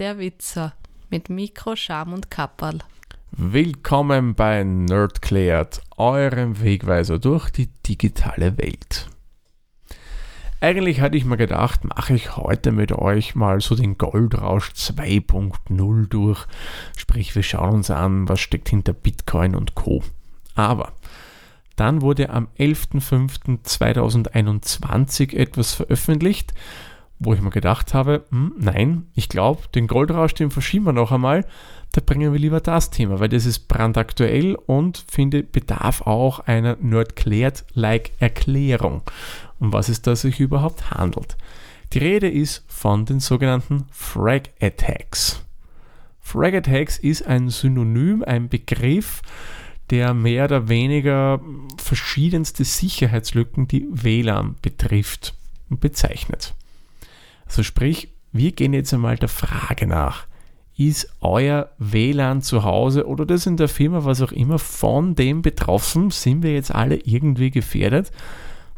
der Witzer mit Mikro, Scham und Kapperl. Willkommen bei Nerdklärt, eurem Wegweiser durch die digitale Welt. Eigentlich hatte ich mir gedacht, mache ich heute mit euch mal so den Goldrausch 2.0 durch. Sprich, wir schauen uns an, was steckt hinter Bitcoin und Co. Aber dann wurde am 11.05.2021 etwas veröffentlicht, wo ich mir gedacht habe, hm, nein, ich glaube, den Goldrausch, den verschieben wir noch einmal, da bringen wir lieber das Thema, weil das ist brandaktuell und finde, bedarf auch einer Nerdklärt-like Erklärung, um was es da sich überhaupt handelt. Die Rede ist von den sogenannten Frag Attacks. Frag Attacks ist ein Synonym, ein Begriff, der mehr oder weniger verschiedenste Sicherheitslücken, die WLAN betrifft, bezeichnet. Also sprich, wir gehen jetzt einmal der Frage nach, ist euer WLAN zu Hause oder das in der Firma, was auch immer, von dem betroffen? Sind wir jetzt alle irgendwie gefährdet?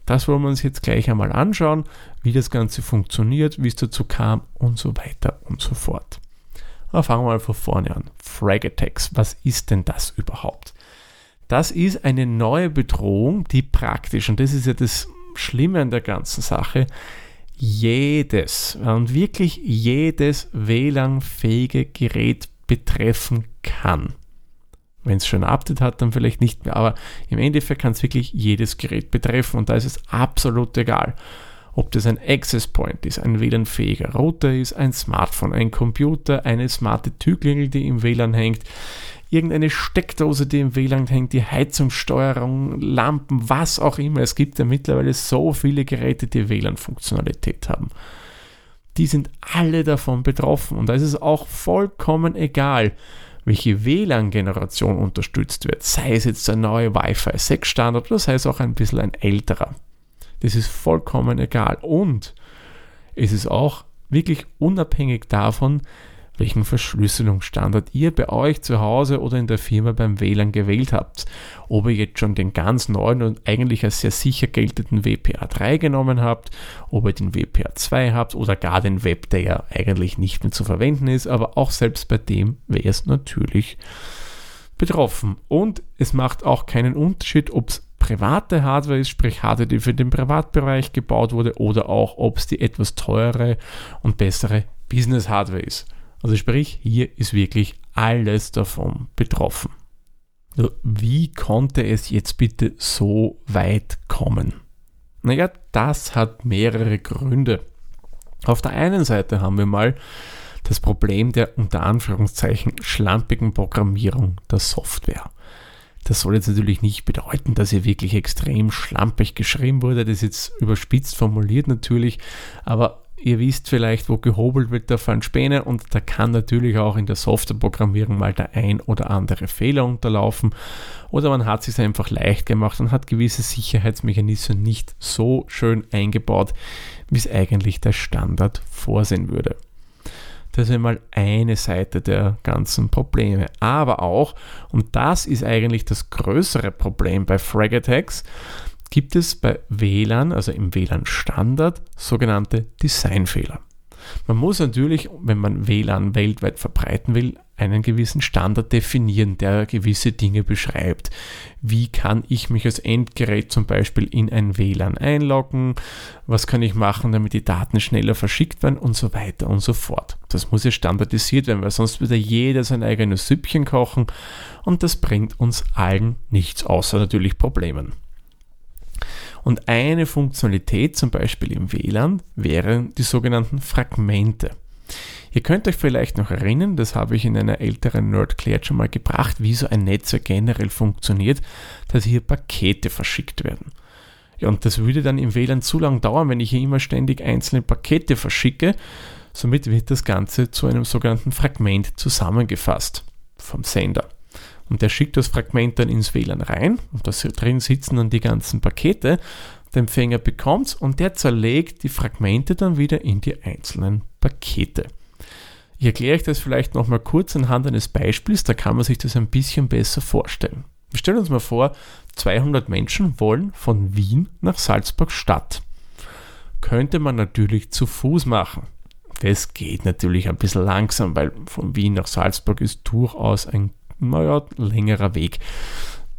Das wollen wir uns jetzt gleich einmal anschauen, wie das Ganze funktioniert, wie es dazu kam und so weiter und so fort. Aber fangen wir mal von vorne an. Frag Attacks, was ist denn das überhaupt? Das ist eine neue Bedrohung, die praktisch, und das ist ja das Schlimme an der ganzen Sache, jedes und wirklich jedes WLAN-fähige Gerät betreffen kann. Wenn es schon ein Update hat, dann vielleicht nicht mehr, aber im Endeffekt kann es wirklich jedes Gerät betreffen und da ist es absolut egal, ob das ein Access Point ist, ein WLAN-fähiger Router ist, ein Smartphone, ein Computer, eine smarte Türklingel, die im WLAN hängt, irgendeine Steckdose, die im WLAN hängt, die Heizungssteuerung, Lampen, was auch immer. Es gibt ja mittlerweile so viele Geräte, die WLAN-Funktionalität haben. Die sind alle davon betroffen und da ist es auch vollkommen egal, welche WLAN-Generation unterstützt wird. Sei es jetzt der neue Wi-Fi 6 Standard oder sei es auch ein bisschen ein älterer. Das ist vollkommen egal. Und es ist auch wirklich unabhängig davon, welchen Verschlüsselungsstandard ihr bei euch zu Hause oder in der Firma beim WLAN gewählt habt. Ob ihr jetzt schon den ganz neuen und eigentlich als sehr sicher geltenden WPA3 genommen habt, ob ihr den WPA2 habt oder gar den Web, der ja eigentlich nicht mehr zu verwenden ist, aber auch selbst bei dem wäre es natürlich betroffen. Und es macht auch keinen Unterschied, ob es private Hardware ist, sprich Hardware, die für den Privatbereich gebaut wurde, oder auch ob es die etwas teurere und bessere Business Hardware ist. Also sprich, hier ist wirklich alles davon betroffen. Also wie konnte es jetzt bitte so weit kommen? Naja, das hat mehrere Gründe. Auf der einen Seite haben wir mal das Problem der unter Anführungszeichen schlampigen Programmierung der Software. Das soll jetzt natürlich nicht bedeuten, dass hier wirklich extrem schlampig geschrieben wurde. Das ist jetzt überspitzt formuliert natürlich, aber Ihr wisst vielleicht, wo gehobelt wird, da fallen Späne und da kann natürlich auch in der Softwareprogrammierung mal der ein oder andere Fehler unterlaufen oder man hat es sich einfach leicht gemacht und hat gewisse Sicherheitsmechanismen nicht so schön eingebaut, wie es eigentlich der Standard vorsehen würde. Das ist einmal eine Seite der ganzen Probleme. Aber auch, und das ist eigentlich das größere Problem bei Frag Attacks, gibt es bei WLAN, also im WLAN-Standard, sogenannte Designfehler. Man muss natürlich, wenn man WLAN weltweit verbreiten will, einen gewissen Standard definieren, der gewisse Dinge beschreibt. Wie kann ich mich als Endgerät zum Beispiel in ein WLAN einloggen? Was kann ich machen, damit die Daten schneller verschickt werden und so weiter und so fort. Das muss ja standardisiert werden, weil sonst würde jeder sein eigenes Süppchen kochen und das bringt uns allen nichts, außer natürlich Problemen. Und eine Funktionalität zum Beispiel im WLAN wären die sogenannten Fragmente. Ihr könnt euch vielleicht noch erinnern, das habe ich in einer älteren Nerdklärt schon mal gebracht, wie so ein Netzwerk generell funktioniert, dass hier Pakete verschickt werden. Ja, und das würde dann im WLAN zu lang dauern, wenn ich hier immer ständig einzelne Pakete verschicke. Somit wird das Ganze zu einem sogenannten Fragment zusammengefasst vom Sender. Und der schickt das Fragment dann ins WLAN rein und da drin sitzen dann die ganzen Pakete. Der Empfänger bekommt es und der zerlegt die Fragmente dann wieder in die einzelnen Pakete. Ich erkläre euch das vielleicht nochmal kurz anhand eines Beispiels, da kann man sich das ein bisschen besser vorstellen. Wir stellen uns mal vor, 200 Menschen wollen von Wien nach Salzburg Stadt. Könnte man natürlich zu Fuß machen Das geht natürlich ein bisschen langsam, weil von Wien nach Salzburg ist durchaus ein naja, längerer Weg.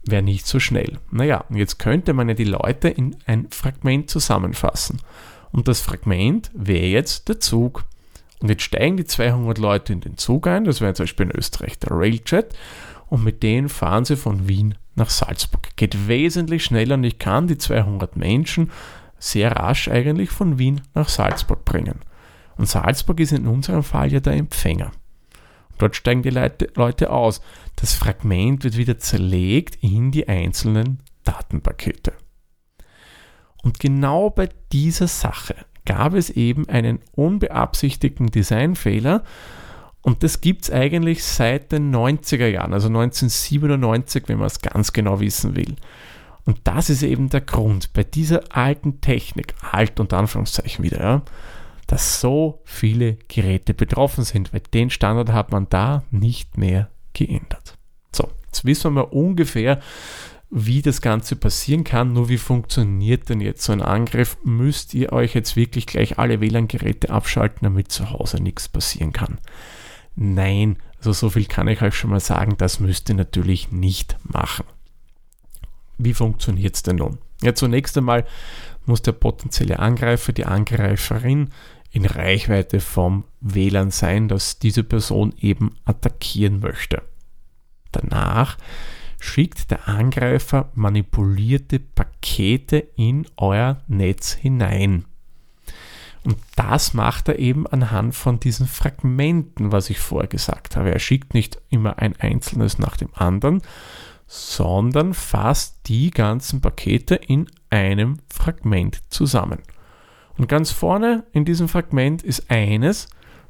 Wäre nicht so schnell. Naja, jetzt könnte man ja die Leute in ein Fragment zusammenfassen. Und das Fragment wäre jetzt der Zug. Und jetzt steigen die 200 Leute in den Zug ein, das wäre zum Beispiel in Österreich der Railjet, und mit denen fahren sie von Wien nach Salzburg. Geht wesentlich schneller und ich kann die 200 Menschen sehr rasch eigentlich von Wien nach Salzburg bringen. Und Salzburg ist in unserem Fall ja der Empfänger. Dort steigen die Leute, aus. Das Fragment wird wieder zerlegt in die einzelnen Datenpakete. Und genau bei dieser Sache gab es eben einen unbeabsichtigten Designfehler und das gibt es eigentlich seit den 90er Jahren, also 1997, wenn man es ganz genau wissen will. Und das ist eben der Grund bei dieser alten Technik, alt und Anführungszeichen wieder, ja, dass so viele Geräte betroffen sind, weil den Standard hat man da nicht mehr geändert. So, jetzt wissen wir mal ungefähr, wie das Ganze passieren kann. Nur wie funktioniert denn jetzt so ein Angriff? Müsst ihr euch jetzt wirklich gleich alle WLAN-Geräte abschalten, damit zu Hause nichts passieren kann? Nein, also so viel kann ich euch schon mal sagen, das müsst ihr natürlich nicht machen. Wie funktioniert es denn nun? Ja, zunächst einmal muss der potenzielle Angreifer, die Angreiferin in Reichweite vom WLAN sein, das diese Person eben attackieren möchte. Danach schickt der Angreifer manipulierte Pakete in euer Netz hinein. Und das macht er eben anhand von diesen Fragmenten, was ich vorher gesagt habe. Er schickt nicht immer ein einzelnes nach dem anderen, sondern fasst die ganzen Pakete in einem Fragment zusammen. Und ganz vorne in diesem Fragment ist eines,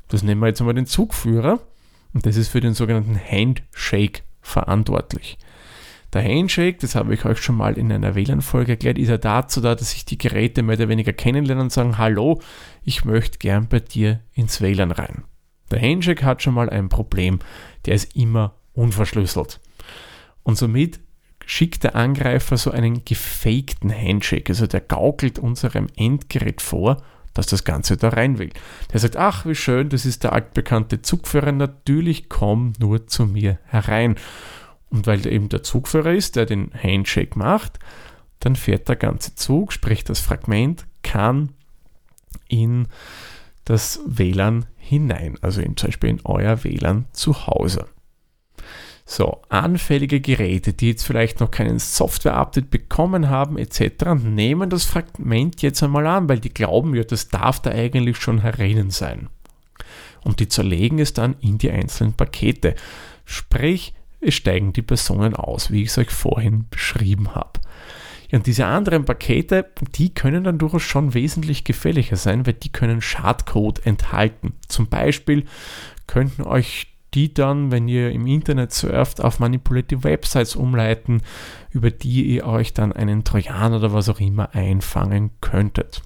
das nehmen wir jetzt einmal den Zugführer, und das ist für den sogenannten Handshake verantwortlich. Der Handshake, das habe ich euch schon mal in einer WLAN-Folge erklärt, ist ja dazu da, dass sich die Geräte mehr oder weniger kennenlernen und sagen, hallo, ich möchte gern bei dir ins WLAN rein. Der Handshake hat schon mal ein Problem, der ist immer unverschlüsselt. Und somit schickt der Angreifer so einen gefakten Handshake, also der gaukelt unserem Endgerät vor, dass das Ganze da rein will. Der sagt, ach, wie schön, das ist der altbekannte Zugführer, natürlich komm nur zu mir herein. Und weil eben der Zugführer ist, der den Handshake macht, dann fährt der ganze Zug, sprich das Fragment, kann in das WLAN hinein, also in, zum Beispiel in euer WLAN zu Hause. So, anfällige Geräte, die jetzt vielleicht noch keinen Software-Update bekommen haben, etc., nehmen das Fragment jetzt einmal an, weil die glauben ja, das darf da eigentlich schon herinnen sein. Und die zerlegen es dann in die einzelnen Pakete. Sprich, es steigen die Personen aus, wie ich es euch vorhin beschrieben habe. und diese anderen Pakete, die können dann durchaus schon wesentlich gefährlicher sein, weil die können Schadcode enthalten. Zum Beispiel könnten euch die dann, wenn ihr im Internet surft, auf manipulierte Websites umleiten, über die ihr euch dann einen Trojan oder was auch immer einfangen könntet.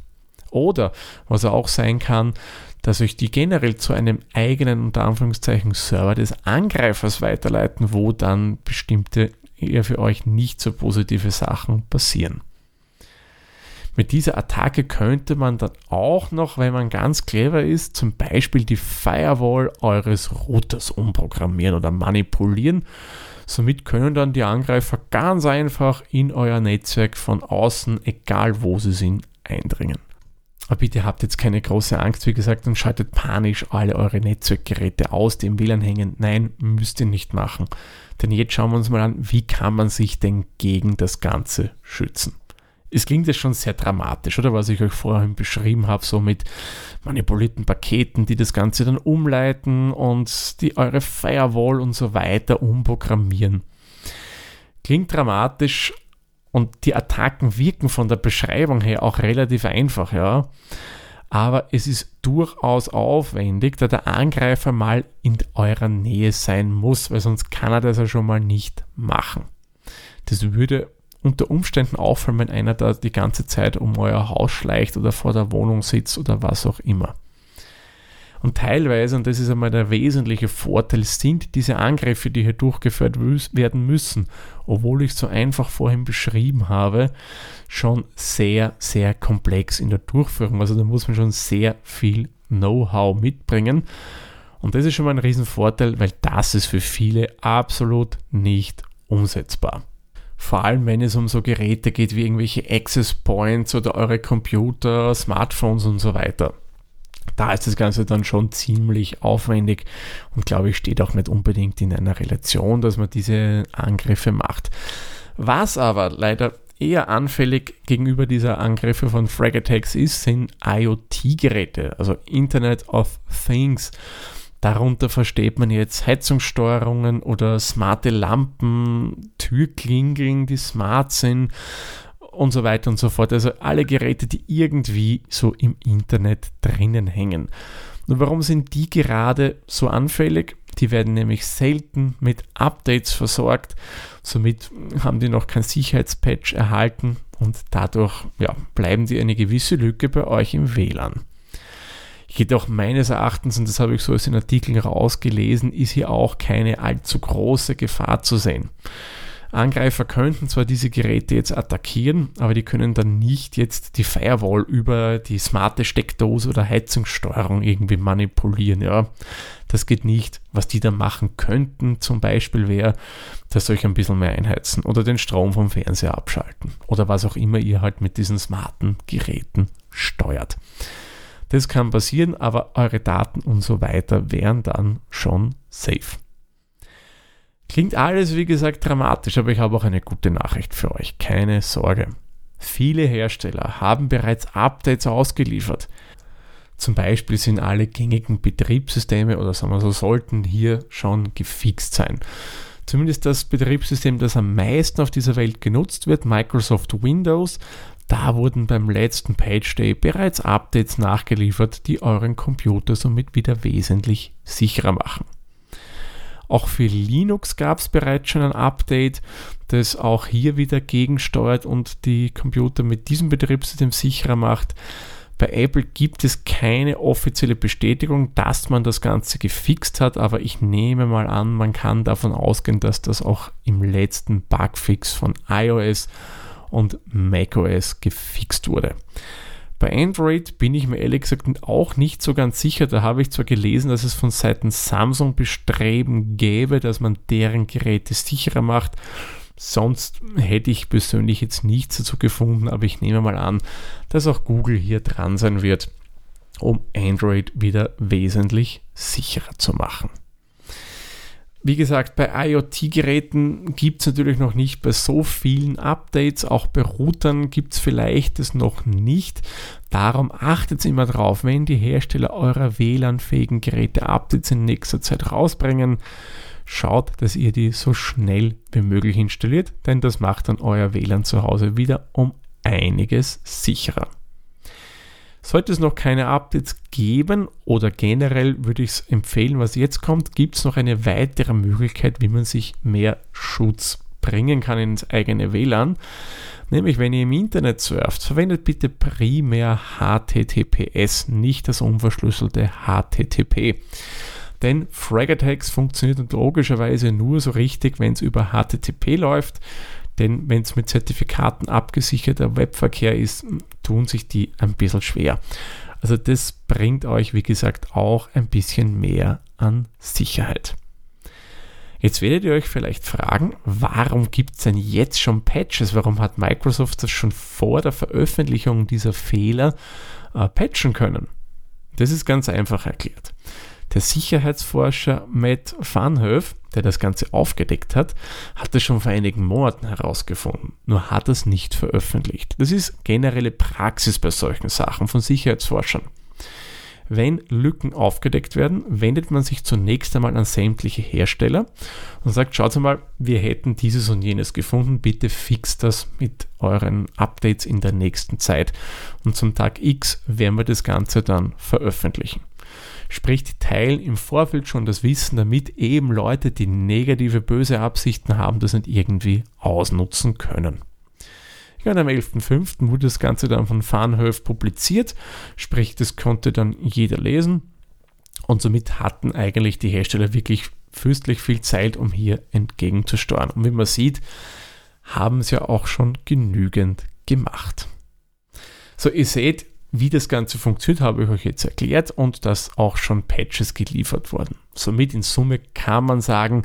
Oder was auch sein kann, dass euch die generell zu einem eigenen unter Anführungszeichen Server des Angreifers weiterleiten, wo dann bestimmte eher für euch nicht so positive Sachen passieren. Mit dieser Attacke könnte man dann auch noch, wenn man ganz clever ist, zum Beispiel die Firewall eures Routers umprogrammieren oder manipulieren. Somit können dann die Angreifer ganz einfach in euer Netzwerk von außen, egal wo sie sind, eindringen. Aber bitte habt jetzt keine große Angst, wie gesagt, und schaltet panisch alle eure Netzwerkgeräte aus, die im WLAN hängen. Nein, müsst ihr nicht machen. Denn jetzt schauen wir uns mal an, wie kann man sich denn gegen das Ganze schützen. Es klingt jetzt schon sehr dramatisch, oder was ich euch vorhin beschrieben habe, so mit manipulierten Paketen, die das Ganze dann umleiten und die eure Firewall und so weiter umprogrammieren. Klingt dramatisch, und die Attacken wirken von der Beschreibung her auch relativ einfach, ja. Aber es ist durchaus aufwendig, da der Angreifer mal in eurer Nähe sein muss, weil sonst kann er das ja schon mal nicht machen. Das würde unter Umständen auffallen, wenn einer da die ganze Zeit um euer Haus schleicht oder vor der Wohnung sitzt oder was auch immer. Und teilweise, und das ist einmal der wesentliche Vorteil, sind diese Angriffe, die hier durchgeführt werden müssen, obwohl ich so einfach vorhin beschrieben habe, schon sehr, sehr komplex in der Durchführung. Also da muss man schon sehr viel Know-how mitbringen. Und das ist schon mal ein Riesenvorteil, weil das ist für viele absolut nicht umsetzbar. Vor allem, wenn es um so Geräte geht wie irgendwelche Access Points oder eure Computer, Smartphones und so weiter. Da ist das Ganze dann schon ziemlich aufwendig und glaube ich steht auch nicht unbedingt in einer Relation, dass man diese Angriffe macht. Was aber leider eher anfällig gegenüber dieser Angriffe von Frag Attacks ist, sind IoT-Geräte, also Internet of Things. Darunter versteht man jetzt Heizungssteuerungen oder smarte Lampen, Türklingeln, die smart sind und so weiter und so fort. Also alle Geräte, die irgendwie so im Internet drinnen hängen. Und warum sind die gerade so anfällig? Die werden nämlich selten mit Updates versorgt. Somit haben die noch kein Sicherheitspatch erhalten und dadurch ja, bleiben die eine gewisse Lücke bei euch im WLAN. Jedoch meines Erachtens, und das habe ich so aus den Artikeln rausgelesen, ist hier auch keine allzu große Gefahr zu sehen. Angreifer könnten zwar diese Geräte jetzt attackieren, aber die können dann nicht jetzt die Firewall über die smarte Steckdose oder Heizungssteuerung irgendwie manipulieren. Ja, das geht nicht. Was die dann machen könnten, zum Beispiel wäre, dass euch ein bisschen mehr einheizen oder den Strom vom Fernseher abschalten oder was auch immer ihr halt mit diesen smarten Geräten steuert. Das kann passieren, aber eure Daten und so weiter wären dann schon safe. Klingt alles, wie gesagt, dramatisch, aber ich habe auch eine gute Nachricht für euch. Keine Sorge. Viele Hersteller haben bereits Updates ausgeliefert. Zum Beispiel sind alle gängigen Betriebssysteme oder sagen wir so, sollten hier schon gefixt sein. Zumindest das Betriebssystem, das am meisten auf dieser Welt genutzt wird, Microsoft Windows, da wurden beim letzten Page Day bereits Updates nachgeliefert, die euren Computer somit wieder wesentlich sicherer machen. Auch für Linux gab es bereits schon ein Update, das auch hier wieder gegensteuert und die Computer mit diesem Betriebssystem sicherer macht. Bei Apple gibt es keine offizielle Bestätigung, dass man das Ganze gefixt hat, aber ich nehme mal an, man kann davon ausgehen, dass das auch im letzten Bugfix von iOS und macOS gefixt wurde. Bei Android bin ich mir ehrlich gesagt auch nicht so ganz sicher. Da habe ich zwar gelesen, dass es von Seiten Samsung Bestreben gäbe, dass man deren Geräte sicherer macht. Sonst hätte ich persönlich jetzt nichts dazu gefunden, aber ich nehme mal an, dass auch Google hier dran sein wird, um Android wieder wesentlich sicherer zu machen. Wie gesagt, bei IoT-Geräten gibt es natürlich noch nicht bei so vielen Updates. Auch bei Routern gibt es vielleicht es noch nicht. Darum achtet immer drauf, wenn die Hersteller eurer WLAN-fähigen Geräte Updates in nächster Zeit rausbringen. Schaut, dass ihr die so schnell wie möglich installiert, denn das macht dann euer WLAN zu Hause wieder um einiges sicherer. Sollte es noch keine Updates geben oder generell würde ich es empfehlen, was jetzt kommt, gibt es noch eine weitere Möglichkeit, wie man sich mehr Schutz bringen kann ins eigene WLAN. Nämlich, wenn ihr im Internet surft, verwendet bitte primär HTTPS, nicht das unverschlüsselte HTTP. Denn Frag Attacks funktioniert logischerweise nur so richtig, wenn es über HTTP läuft. Denn wenn es mit Zertifikaten abgesicherter Webverkehr ist, tun sich die ein bisschen schwer. Also das bringt euch, wie gesagt, auch ein bisschen mehr an Sicherheit. Jetzt werdet ihr euch vielleicht fragen, warum gibt es denn jetzt schon Patches? Warum hat Microsoft das schon vor der Veröffentlichung dieser Fehler äh, patchen können? Das ist ganz einfach erklärt. Der Sicherheitsforscher Matt Vanhoef, der das Ganze aufgedeckt hat, hat es schon vor einigen Monaten herausgefunden, nur hat es nicht veröffentlicht. Das ist generelle Praxis bei solchen Sachen von Sicherheitsforschern. Wenn Lücken aufgedeckt werden, wendet man sich zunächst einmal an sämtliche Hersteller und sagt, schaut mal, wir hätten dieses und jenes gefunden, bitte fix das mit euren Updates in der nächsten Zeit. Und zum Tag X werden wir das Ganze dann veröffentlichen. Sprich, die teilen im Vorfeld schon das Wissen, damit eben Leute, die negative, böse Absichten haben, das nicht irgendwie ausnutzen können. Ja, und am 11.05. wurde das Ganze dann von Farnhöf publiziert, sprich, das konnte dann jeder lesen. Und somit hatten eigentlich die Hersteller wirklich fürstlich viel Zeit, um hier entgegenzusteuern. Und wie man sieht, haben sie ja auch schon genügend gemacht. So, ihr seht, Wie das Ganze funktioniert, habe ich euch jetzt erklärt und dass auch schon Patches geliefert wurden. Somit in Summe kann man sagen,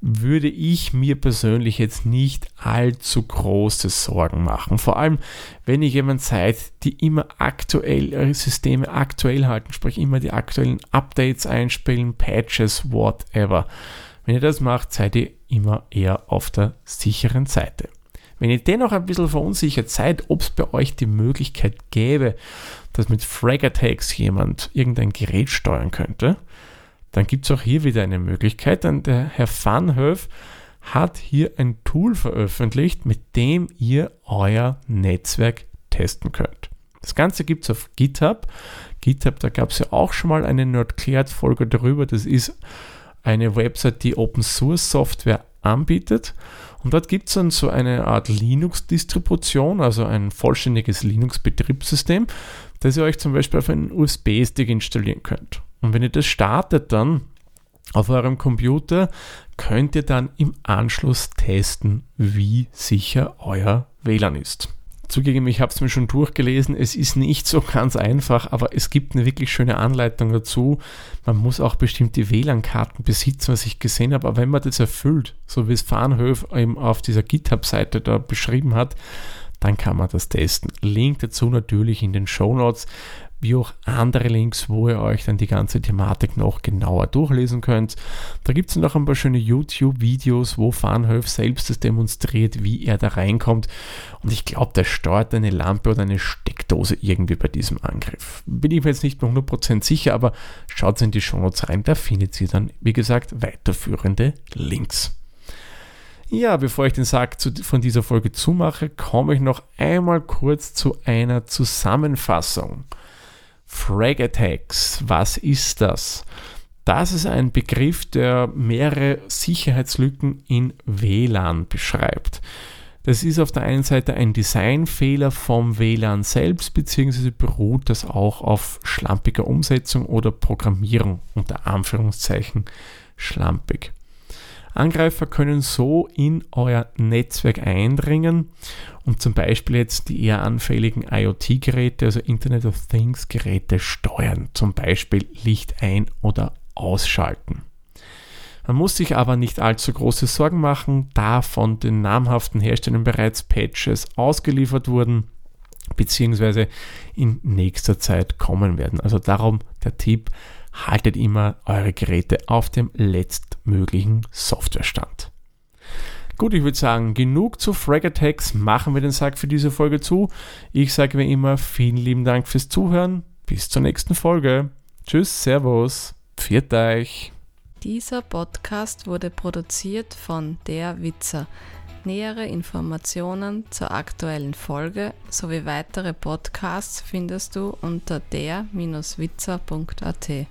würde ich mir persönlich jetzt nicht allzu große Sorgen machen. Vor allem, wenn ihr jemand seid, die immer aktuell eure Systeme aktuell halten, sprich immer die aktuellen Updates einspielen, Patches, whatever. Wenn ihr das macht, seid ihr immer eher auf der sicheren Seite. Wenn ihr dennoch ein bisschen verunsichert seid, ob es bei euch die Möglichkeit gäbe, dass mit Frag Attacks jemand irgendein Gerät steuern könnte, dann gibt es auch hier wieder eine Möglichkeit, denn der Herr Vanhöf hat hier ein Tool veröffentlicht, mit dem ihr euer Netzwerk testen könnt. Das Ganze gibt es auf GitHub. GitHub, da gab es ja auch schon mal eine Nerdclared-Folge darüber. Das ist eine Website, die Open Source Software anbietet. Und dort gibt es dann so eine Art Linux-Distribution, also ein vollständiges Linux-Betriebssystem, das ihr euch zum Beispiel auf einen USB-Stick installieren könnt. Und wenn ihr das startet dann auf eurem Computer, könnt ihr dann im Anschluss testen, wie sicher euer WLAN ist. Zugegeben, ich habe es mir schon durchgelesen, es ist nicht so ganz einfach, aber es gibt eine wirklich schöne Anleitung dazu. Man muss auch bestimmte WLAN-Karten besitzen, was ich gesehen habe, aber wenn man das erfüllt, so wie es Farnhöf eben auf dieser GitHub-Seite da beschrieben hat, dann kann man das testen. Link dazu natürlich in den Show Notes wie auch andere Links, wo ihr euch dann die ganze Thematik noch genauer durchlesen könnt. Da gibt es noch ein paar schöne YouTube-Videos, wo Farnhöf selbst das demonstriert, wie er da reinkommt. Und ich glaube, der steuert eine Lampe oder eine Steckdose irgendwie bei diesem Angriff. Bin ich mir jetzt nicht mehr 100% sicher, aber schaut in die Shownotes rein, da findet ihr dann, wie gesagt, weiterführende Links. Ja, bevor ich den Sack zu, von dieser Folge zumache, komme ich noch einmal kurz zu einer Zusammenfassung. Frag Attacks, was ist das? Das ist ein Begriff, der mehrere Sicherheitslücken in WLAN beschreibt. Das ist auf der einen Seite ein Designfehler vom WLAN selbst, beziehungsweise beruht das auch auf schlampiger Umsetzung oder Programmierung, unter Anführungszeichen schlampig. Angreifer können so in euer Netzwerk eindringen und zum Beispiel jetzt die eher anfälligen IoT-Geräte, also Internet of Things-Geräte steuern, zum Beispiel Licht ein- oder ausschalten. Man muss sich aber nicht allzu große Sorgen machen, da von den namhaften Herstellern bereits Patches ausgeliefert wurden beziehungsweise in nächster Zeit kommen werden. Also darum der Tipp, haltet immer eure Geräte auf dem letztmöglichen Softwarestand. Gut, ich würde sagen, genug zu Frag Attacks. Machen wir den Sack für diese Folge zu. Ich sage wie immer vielen lieben Dank fürs Zuhören. Bis zur nächsten Folge. Tschüss, Servus, pfiat euch. Dieser Podcast wurde produziert von Der Witzer. Nähere Informationen zur aktuellen Folge sowie weitere Podcasts findest du unter der-witzer.at.